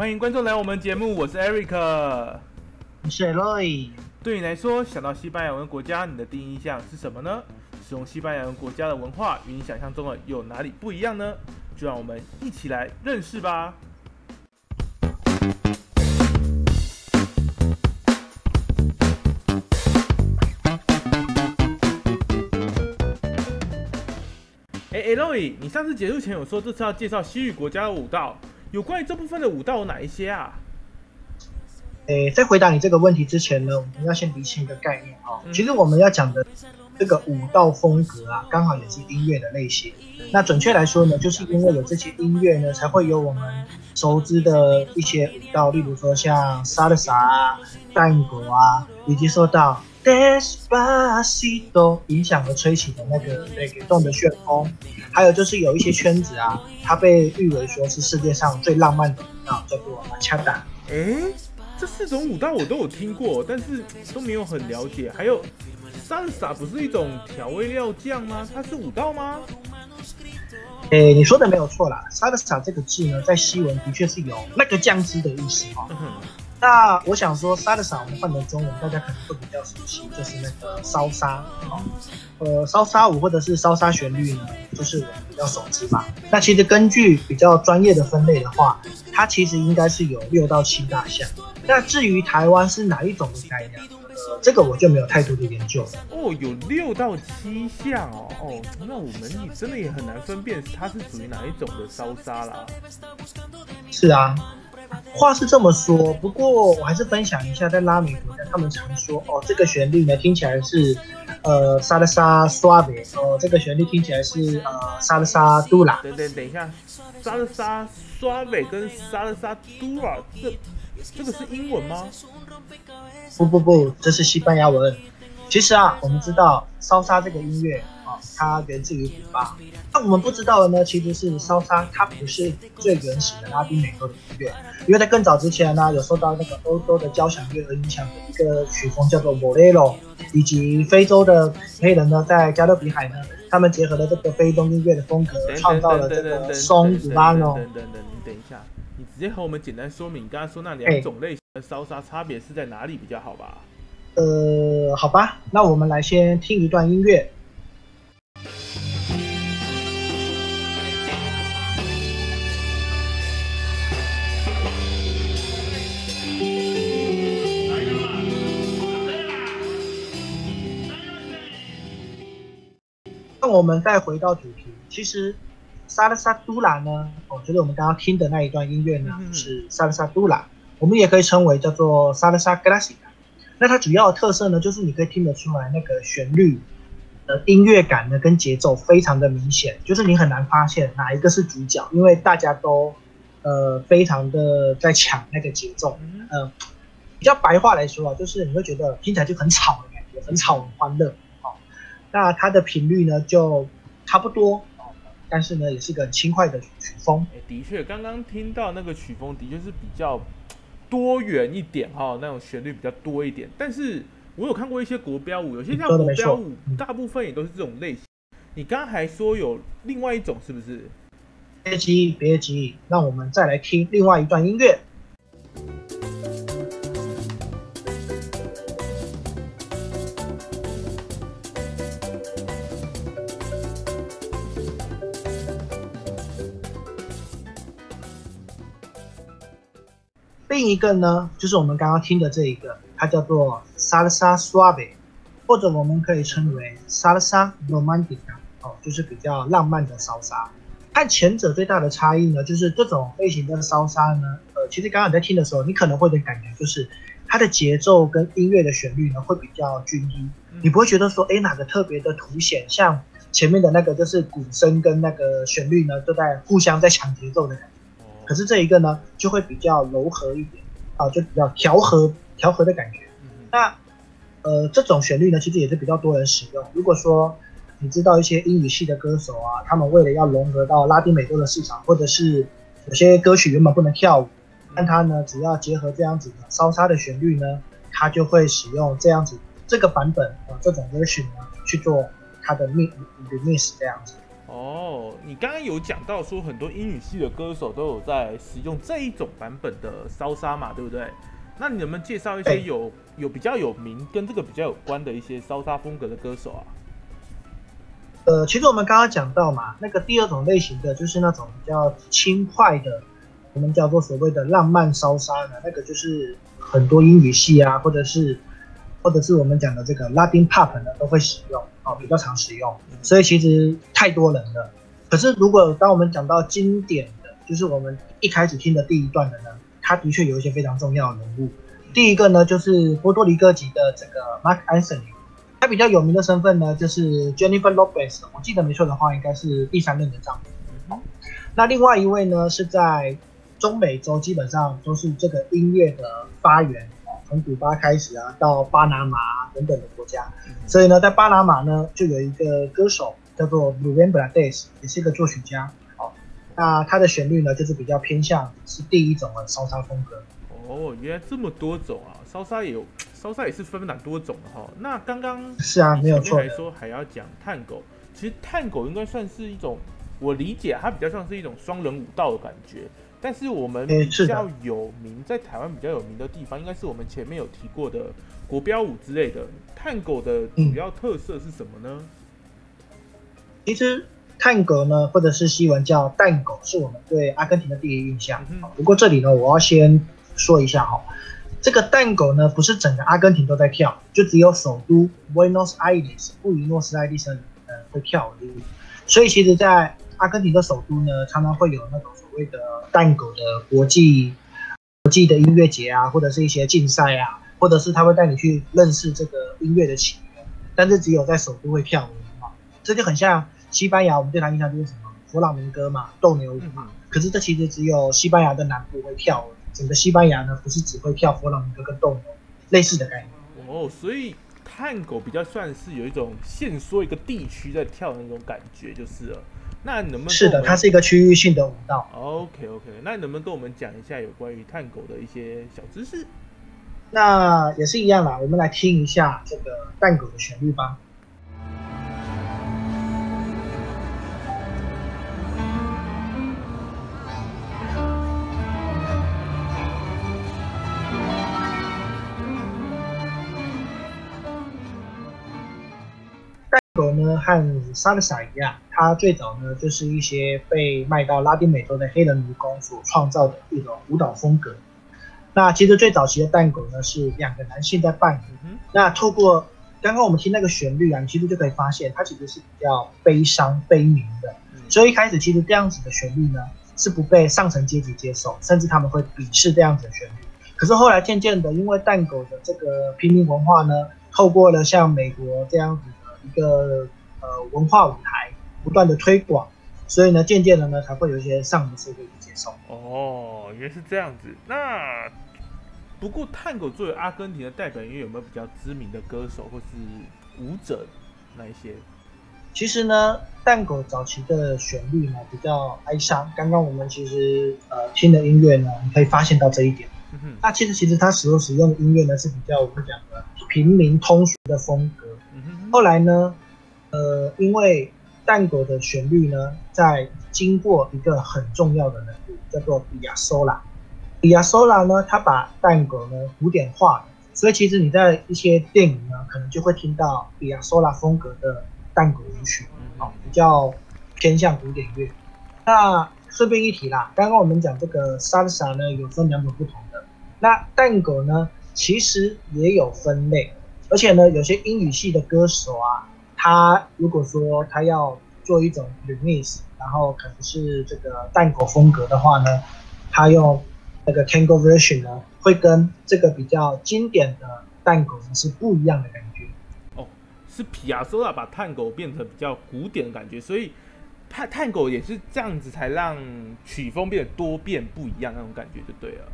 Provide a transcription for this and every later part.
欢迎观众来我们节目，我是 Eric，我是 Eloy。对你来说，想到西班牙文国家，你的第一印象是什么呢？使用西班牙文国家的文化与你想象中的有哪里不一样呢？就让我们一起来认识吧。哎，Eloy，你上次结束前有说这次要介绍西域国家的舞蹈，有关于这部分的舞蹈有哪一些啊？诶，在回答你这个问题之前呢，我们要先理清一个概念哦。其实我们要讲的这个舞蹈风格啊，刚好也是音乐的类型。那准确来说呢，就是因为有这些音乐呢，才会有我们熟知的一些舞蹈，例如说像萨尔萨啊、探戈啊，以及受到 Despacito 影响而吹起的那个对给动的旋风，还有就是有一些圈子啊，它被誉为说是世界上最浪漫的舞蹈，叫做马恰达。诶，这四种舞蹈我都有听过，但是都没有很了解。还有，salsa 不是一种调味料酱吗？它是舞蹈吗？诶，你说的没有错啦，salsa 这个字呢，在西文的确是有那个酱汁的意思哈。那我想说，salsa 我们换成中文，大家可能会比较熟悉，就是那个烧沙哦。呃，烧沙舞或者是烧沙旋律呢，就是我们比较熟知嘛。那其实根据比较专业的分类的话，它其实应该是有六到七大项。那至于台湾是哪一种的概念，呃，这个我就没有太多的研究了。哦，有六到七项哦，哦，那我们也真的也很难分辨它是属于哪一种的烧杀啦。是啊。话是这么说，不过我还是分享一下，在拉美国家，他们常说哦，这个旋律呢听起来是呃沙拉沙刷贝哦，这个旋律听起来是呃沙拉沙杜拉。等等等一下，沙拉沙刷贝跟沙拉沙杜拉，这这个是英文吗？不不不，这是西班牙文。其实啊，我们知道烧杀这个音乐。它源自于古巴，那我们不知道的呢，其实是烧杀，它不是最原始的拉丁美洲的音乐，因为在更早之前呢，有受到那个欧洲的交响乐而影响的一个曲风叫做 Bolero，以及非洲的黑人呢，在加勒比海呢，他们结合了这个非洲音乐的风格，创造了这个松古巴诺。等等等，你等一下，你直接和我们简单说明，你刚刚说那两种类型的烧杀差别是在哪里比较好吧？呃，好吧，那我们来先听一段音乐。那我们再回到主题，其实萨拉萨杜拉呢，哦，就是我们刚刚听的那一段音乐呢，是萨拉萨杜拉，我们也可以称为叫做萨拉萨格拉西卡。那它主要的特色呢，就是你可以听得出来那个旋律的音乐感呢，跟节奏非常的明显，就是你很难发现哪一个是主角，因为大家都呃非常的在抢那个节奏。嗯，比较白话来说啊，就是你会觉得听起来就很吵的感觉，很吵很欢乐。那它的频率呢，就差不多但是呢，也是个轻快的曲风。哎，的确，刚刚听到那个曲风的确是比较多元一点哈，那种旋律比较多一点。但是我有看过一些国标舞，有些像国标舞，大部分也都是这种类型。你刚刚还说有另外一种，是不是？别急，别急，让我们再来听另外一段音乐。另一个呢，就是我们刚刚听的这一个，它叫做 salsa suave，或者我们可以称为 salsa romantica，哦，就是比较浪漫的烧沙。看前者最大的差异呢，就是这种类型的烧沙呢，呃，其实刚刚你在听的时候，你可能会的感觉就是它的节奏跟音乐的旋律呢会比较均一，你不会觉得说，哎，哪个特别的凸显，像前面的那个就是鼓声跟那个旋律呢都在互相在抢节奏的感觉。可是这一个呢，就会比较柔和一点啊，就比较调和调和的感觉。那呃，这种旋律呢，其实也是比较多人使用。如果说你知道一些英语系的歌手啊，他们为了要融合到拉丁美洲的市场，或者是有些歌曲原本不能跳舞，但他呢，只要结合这样子的烧杀的旋律呢，他就会使用这样子这个版本啊，这种 version 呢去做他的 mix remix 这样子。哦，你刚刚有讲到说很多英语系的歌手都有在使用这一种版本的烧杀嘛，对不对？那你能不能介绍一些有有比较有名跟这个比较有关的一些烧杀风格的歌手啊？呃，其实我们刚刚讲到嘛，那个第二种类型的就是那种比较轻快的，我们叫做所谓的浪漫烧杀呢，那个就是很多英语系啊，或者是或者是我们讲的这个拉丁 pop 呢，都会使用哦，比较常使用。所以其实太多人了。可是如果当我们讲到经典的，就是我们一开始听的第一段的呢，它的确有一些非常重要的人物。第一个呢，就是波多黎各籍的这个 Mark Anthony。他比较有名的身份呢，就是 Jennifer Lopez，我记得没错的话，应该是第三任的丈夫。那另外一位呢，是在中美洲基本上都是这个音乐的发源，从古巴开始啊，到巴拿马等等的国家。所以呢，在巴拿马呢，就有一个歌手叫做 Ruben Blades，也是一个作曲家。好，那他的旋律呢，就是比较偏向是第一种的烧杀风格。哦，原来这么多种啊！烧杀也有，烧杀也是分蛮多种的哈。那刚刚是啊，没有错。还说还要讲探狗，其实探狗应该算是一种，我理解它比较像是一种双人舞蹈的感觉。但是我们比较有名，在台湾比较有名的地方，应该是我们前面有提过的国标舞之类的。探狗的主要特色是什么呢？其实探狗呢，或者是西文叫蛋狗，是我们对阿根廷的第一印象。不过这里呢，我要先。说一下哈，这个蛋狗呢，不是整个阿根廷都在跳，就只有首都 Buenos Aires 布宜诺斯艾利斯呃会跳而已。所以其实，在阿根廷的首都呢，常常会有那种所谓的蛋狗的国际国际的音乐节啊，或者是一些竞赛啊，或者是他会带你去认识这个音乐的起源。但是只有在首都会跳舞嘛，这就很像西班牙，我们对他印象就是什么弗朗明哥嘛，斗牛舞嘛。可是这其实只有西班牙的南部会跳。整个西班牙呢，不是只会跳弗朗明哥跟斗牛类似的概念哦，所以探狗比较算是有一种限缩一个地区在跳的那种感觉，就是了。那能不能是的，它是一个区域性的舞蹈。OK OK，那你能不能跟我们讲一下有关于探狗的一些小知识？那也是一样啦，我们来听一下这个探狗的旋律吧。狗呢和萨尔萨一样，它最早呢就是一些被卖到拉丁美洲的黑人奴工所创造的一种舞蹈风格。那其实最早期的蛋狗呢是两个男性在伴舞。那透过刚刚我们听那个旋律啊，你其实就可以发现它其实是比较悲伤悲鸣的。所以一开始其实这样子的旋律呢是不被上层阶级接受，甚至他们会鄙视这样子的旋律。可是后来渐渐的，因为蛋狗的这个平民文化呢，透过了像美国这样子。一个呃文化舞台不断的推广，所以呢，渐渐的呢，才会有一些上层社会的接受。哦，原来是这样子。那不过探狗作为阿根廷的代表音乐，有没有比较知名的歌手或是舞者那一些？其实呢，蛋狗早期的旋律呢比较哀伤。刚刚我们其实呃听的音乐呢，你可以发现到这一点。那其实其实他使用使用的音乐呢是比较我们讲的平民通俗的风格。后来呢，呃，因为蛋狗的旋律呢，在经过一个很重要的人物，叫做比亚索拉。比亚索拉呢，他把蛋狗呢古典化了，所以其实你在一些电影呢，可能就会听到比亚索拉风格的蛋狗舞曲，哦，比较偏向古典乐。那顺便一提啦，刚刚我们讲这个 salsa 呢，有分两种不同的。那蛋狗呢，其实也有分类。而且呢，有些英语系的歌手啊，他如果说他要做一种 remix，然后可能是这个蛋狗风格的话呢，他用那个 Tango version 呢，会跟这个比较经典的蛋狗是不一样的感觉。哦，是皮亚索拉把探狗变成比较古典的感觉，所以探探狗也是这样子才让曲风变得多变不一样那种感觉就对了。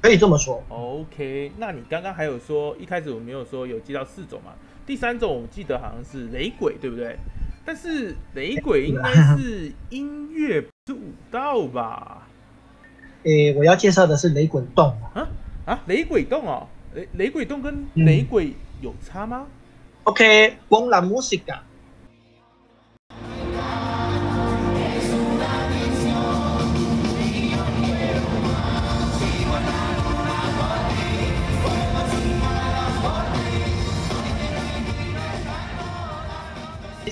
可以这么说，OK。那你刚刚还有说，一开始我没有说有记到四种嘛？第三种我记得好像是雷鬼，对不对？但是雷鬼应该是音乐，不是舞蹈吧？诶，我要介绍的是雷鬼洞啊啊！雷鬼洞哦，雷雷鬼洞跟雷鬼有差吗？OK，con la música。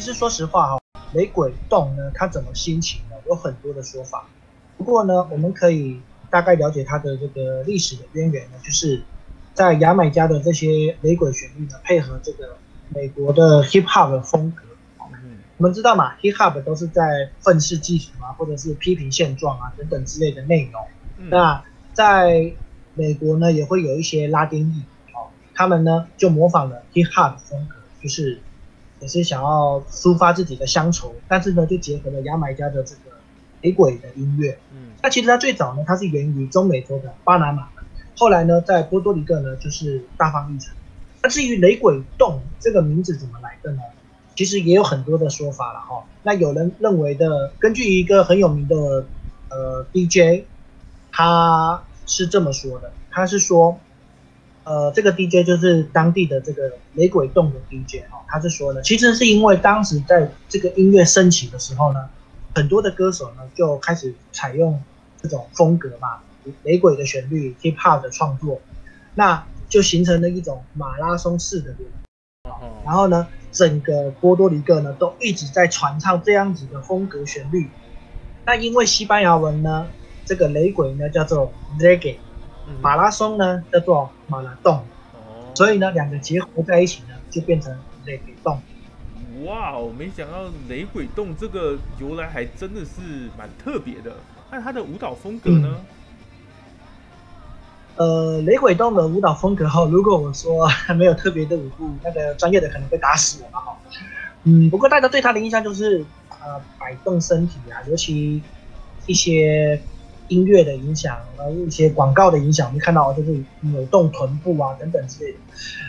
实说实话哈，雷鬼洞呢，它怎么兴起呢？有很多的说法。不过呢，我们可以大概了解它的这个历史的渊源呢，就是在牙买加的这些雷鬼旋律呢，配合这个美国的 hip hop 的风格。我们知道嘛，hip hop 都是在愤世嫉俗啊，或者是批评现状啊等等之类的内容。那在美国呢，也会有一些拉丁裔，哦，他们呢就模仿了 hip hop 风格，就是也是想要抒发自己的乡愁，但是呢就结合了牙买加的这个雷鬼的音乐。嗯，那其实它最早呢，它是源于中美洲的巴拿马，后来呢在波多黎各呢就是大放异彩。那至于雷鬼洞这个名字怎么来的呢？其实也有很多的说法了哈。那有人认为的，根据一个很有名的呃 DJ，他是这么说的，他是说，呃，这个 DJ 就是当地的这个雷鬼洞的 DJ 哈，他是说呢，其实是因为当时在这个音乐升起的时候呢，很多的歌手呢就开始采用这种风格嘛，雷鬼的旋律，hip hop 的创作，那就形成了一种马拉松式的流。然后呢，整个波多黎各呢都一直在传唱这样子的风格旋律。那因为西班牙文呢，这个雷鬼呢叫做 reggae，马拉松呢叫做马拉松，所以呢两个结合在一起呢就变成雷鬼洞。哇，我没想到雷鬼洞这个由来还真的是蛮特别的。那它的舞蹈风格呢？呃，雷鬼洞的舞蹈风格哈，如果我说没有特别的舞步，那个专业的可能会打死我了哈。嗯，不过大家对他的印象就是呃摆动身体啊，尤其一些音乐的影响，然后一些广告的影响，我们看到就是扭动臀部啊等等之类的。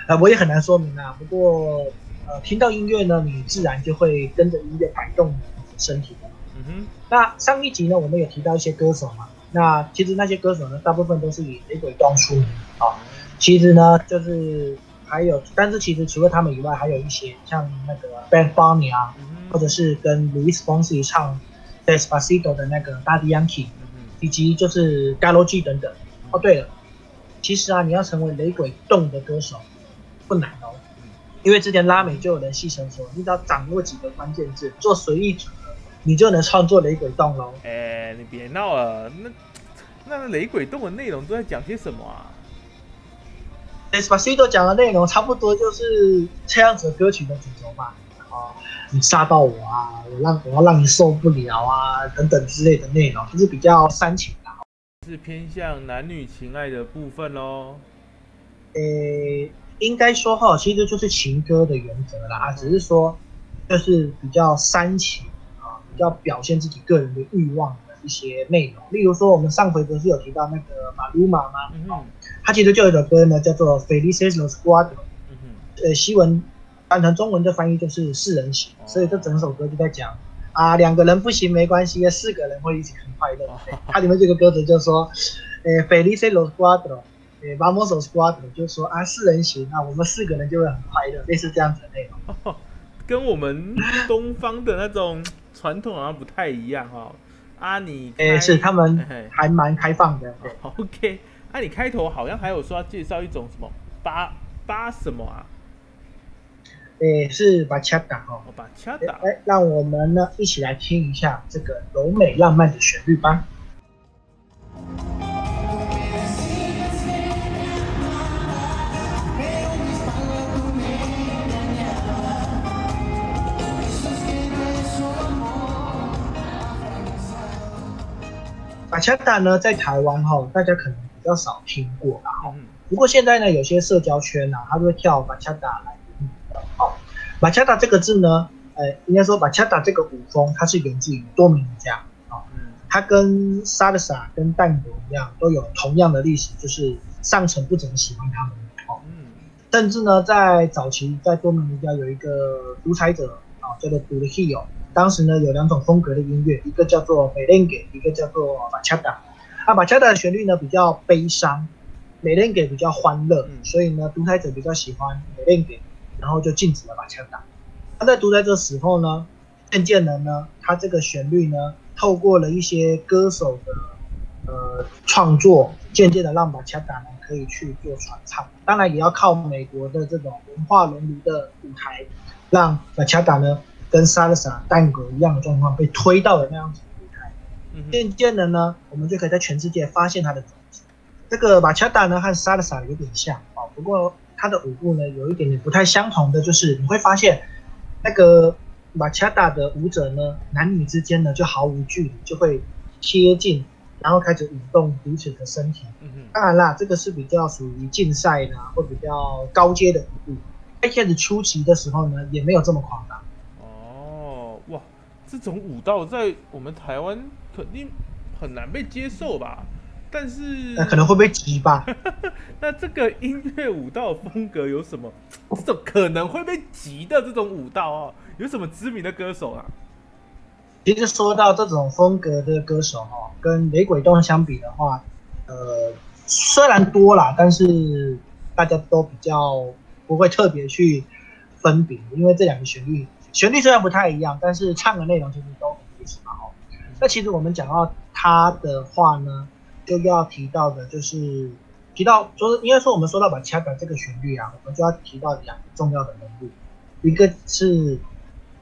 呃，我也很难说明啊。不过呃，听到音乐呢，你自然就会跟着音乐摆动身体的。嗯哼。那上一集呢，我们有提到一些歌手嘛。那其实那些歌手呢，大部分都是以雷鬼装出名啊。其实呢，就是还有，但是其实除了他们以外，还有一些像那个 Bad Bunny 啊，或者是跟 Louis Fonsi 唱 Despacito 的那个 Daddy Yankee，以及就是 Galo G 等等。哦，对了，其实啊，你要成为雷鬼动的歌手不难哦，因为之前拉美就有人戏称说，你只要掌握几个关键字，做随意组合，你就能创作雷鬼洞喽。哎，你别闹了，那。那雷鬼洞的内容都在讲些什么啊？Despacito 讲的内容差不多就是这样子歌曲的主轴吧。啊，你杀到我啊，我让我要让你受不了啊，等等之类的内容，就是比较煽情的。是偏向男女情爱的部分喽。呃，应该说哈，其实就是情歌的原则啦，只是说就是比较煽情啊，比较表现自己个人的欲望的。一些内容，例如说，我们上回不是有提到那个马鲁马吗？嗯他其实就有一首歌呢，叫做《Felices los Cuatro》。嗯呃，西文翻成中文的翻译就是“四人行”，所以这整首歌就在讲啊，两个人不行没关系，四个人会一起很快乐。它里面这个歌词就说：“呃，Felices los Cuatro，呃，Vamos los Cuatro”，就是说啊，四人行啊，我们四个人就会很快乐，类似这样子的内容。跟我们东方的那种传统好像不太一样哈。啊，你诶是他们还蛮开放的。OK，啊，你开头好像还有说要介绍一种什么八八什么啊？诶，是巴恰达哦，巴恰达。哎，让我们呢一起来听一下这个柔美浪漫的旋律吧。巴恰达呢，在台湾哈，大家可能比较少听过啦哈。不过现在呢，有些社交圈啊，他都会跳巴恰达来马恰达这个字呢，呃，应该说马恰达这个舞风，它是源自于多米尼加啊。它跟萨尔萨、跟蛋国一样，都有同样的历史，就是上层不怎么喜欢他们。哦，甚至呢，在早期在多米尼加有一个独裁者啊，叫做杜里希奥。当时呢有两种风格的音乐，一个叫做美恋给，一个叫做马恰达。啊，马恰达的旋律呢比较悲伤，美恋给比较欢乐，所以呢独裁者比较喜欢美恋给，然后就禁止了马恰达。他在独裁者死后呢，渐渐的呢，他这个旋律呢透过了一些歌手的呃创作，渐渐的让马恰达呢可以去做传唱。当然也要靠美国的这种文化熔炉的舞台，让马恰达呢。跟萨勒萨蛋狗一样的状况，被推到了那样子的舞台。渐渐的呢，我们就可以在全世界发现他的种子。这个马恰达呢和萨勒萨有点像哦，不过他的舞步呢有一点点不太相同的，就是你会发现那个马恰达的舞者呢，男女之间呢就毫无距离，就会贴近，然后开始舞动彼此的身体。嗯哼当然啦，这个是比较属于竞赛的啊或比较高阶的舞步。一开始初期的时候呢，也没有这么夸张。哦，哇，这种舞蹈在我们台湾肯定很难被接受吧？但是那可能会被挤吧。那这个音乐舞蹈风格有什么这种可能会被急的这种舞蹈哦？有什么知名的歌手啊？其实说到这种风格的歌手哈，跟雷鬼动相比的话，呃，虽然多啦，但是大家都比较不会特别去分别，因为这两个旋律旋律虽然不太一样，但是唱的内容其实都很类似嘛哦。那其实我们讲到他的话呢，就要提到的就是提到，就是应该说我们说到把恰达这个旋律啊，我们就要提到两个重要的人物，一个是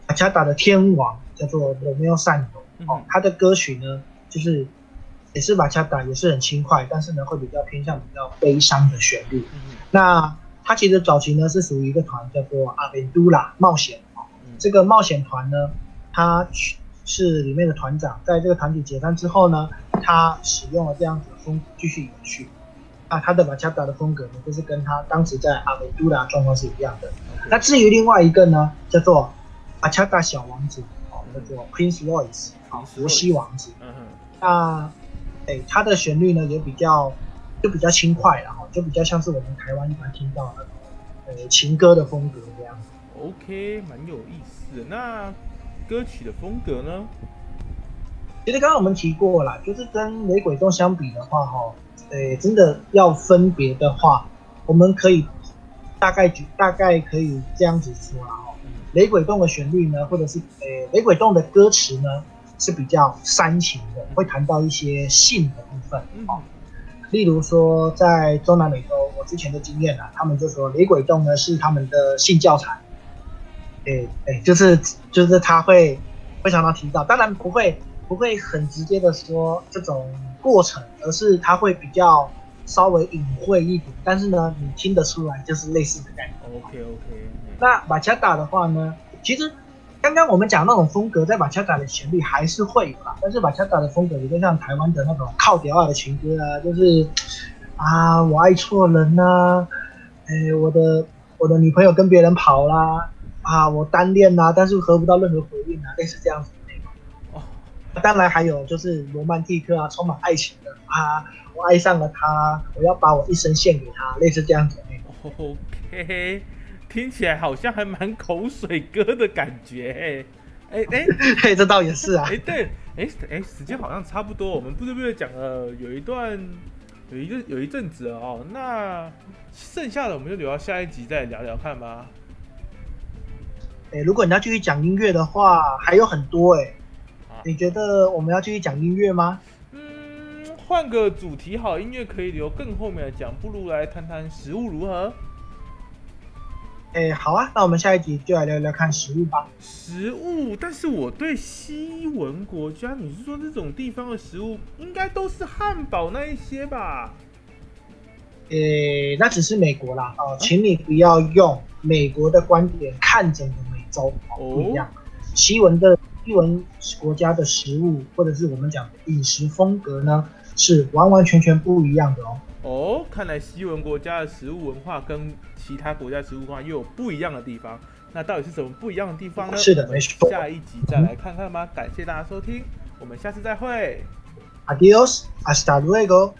把恰达的天王，叫做罗密欧善友哦嗯，他的歌曲呢，就是也是把恰达，也是很轻快，但是呢会比较偏向比较悲伤的旋律。嗯那他其实早期呢是属于一个团叫做阿维都拉冒险这个冒险团呢，他是里面的团长，在这个团体解散之后呢，他使用了这样子的风格继续延续。那他的马恰达的风格呢，就是跟他当时在阿维都拉状况是一样的。那至于另外一个呢，叫做巴恰达小王子哦，叫做 Prince Royce 啊，Prince 佛西王子。嗯哼，那哎，他的旋律呢也比较就比较轻快然后就比较像是我们台湾一般听到的那种呃情歌的风格这样子。OK，蛮有意思的。那歌曲的风格呢？其实刚刚我们提过了，就是跟雷鬼动相比的话，哈，诶，真的要分别的话，我们可以大概举大概可以这样子说啦，哈，嗯雷鬼动的旋律呢，或者是诶雷鬼动的歌词呢是比较煽情的，会谈到一些性的部分，嗯。哦，例如说在中南美洲，我之前的经验啊，他们就说雷鬼动呢是他们的性教材，诶诶，就是就是他会会常常提到，当然不会不会很直接的说这种过程，而是他会比较稍微隐晦一点，但是呢，你听得出来就是类似的感觉。，OK OK，那马恰达的话呢，其实刚刚我们讲那种风格，在马恰达的旋律还是会有啦，但是马恰达的风格有点像台湾的那种靠调啊的情歌啊，就是啊我爱错人呐、哎我的我的女朋友跟别人跑啦，啊我单恋呐、但是得不到任何回应啊，类似这样子当然还有就是罗曼蒂克啊，充满爱情的啊，我爱上了他，我要把我一生献给他，类似这样子的内容。OK，听起来好像还蛮口水歌的感觉哎哎哎 嘿，这倒也是啊哎，对，哎哎，时间好像差不多，我们不知不觉讲了有一段有一个有一阵子了哦，那剩下的我们就留到下一集再聊聊看吧。诶，如果你要继续讲音乐的话，还有很多诶。啊你觉得我们要继续讲音乐吗？嗯，换个主题好，音乐可以留更后面来讲，不如来谈谈食物如何？诶，好啊，那我们下一集就来聊聊看食物吧。食物，但是我对西文国家，你是说这种地方的食物，应该都是汉堡那一些吧？诶，那只是美国啦，哦，请你不要用美国的观点看整个美洲，哦，不一样。西文的西文国家的食物，或者是我们讲的饮食风格呢，是完完全全不一样的哦。哦，看来西文国家的食物文化跟其他国家食物文化又有不一样的地方。那到底是什么不一样的地方呢？是的没错下一集再来看看吧。感谢大家收听，我们下次再会。Adiós, hasta luego.